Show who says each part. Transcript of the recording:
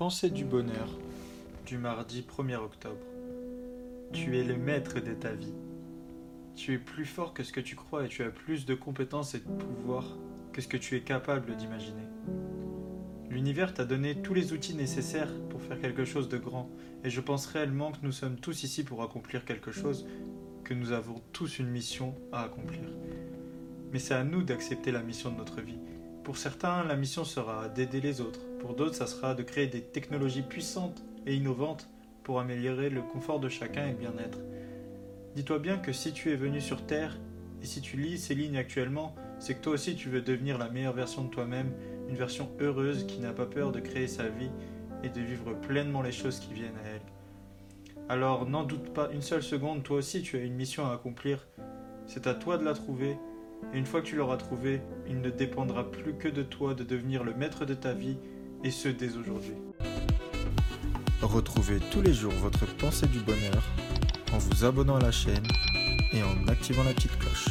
Speaker 1: Pensée du bonheur du mardi 1er octobre. Tu es le maître de ta vie. Tu es plus fort que ce que tu crois et tu as plus de compétences et de pouvoir que ce que tu es capable d'imaginer. L'univers t'a donné tous les outils nécessaires pour faire quelque chose de grand et je pense réellement que nous sommes tous ici pour accomplir quelque chose, que nous avons tous une mission à accomplir. Mais c'est à nous d'accepter la mission de notre vie pour certains, la mission sera d'aider les autres. Pour d'autres, ça sera de créer des technologies puissantes et innovantes pour améliorer le confort de chacun et le bien-être. Dis-toi bien que si tu es venu sur Terre et si tu lis ces lignes actuellement, c'est que toi aussi tu veux devenir la meilleure version de toi-même, une version heureuse qui n'a pas peur de créer sa vie et de vivre pleinement les choses qui viennent à elle. Alors n'en doute pas une seule seconde, toi aussi tu as une mission à accomplir. C'est à toi de la trouver une fois que tu l'auras trouvé, il ne dépendra plus que de toi de devenir le maître de ta vie, et ce dès aujourd'hui.
Speaker 2: Retrouvez tous les jours votre pensée du bonheur en vous abonnant à la chaîne et en activant la petite cloche.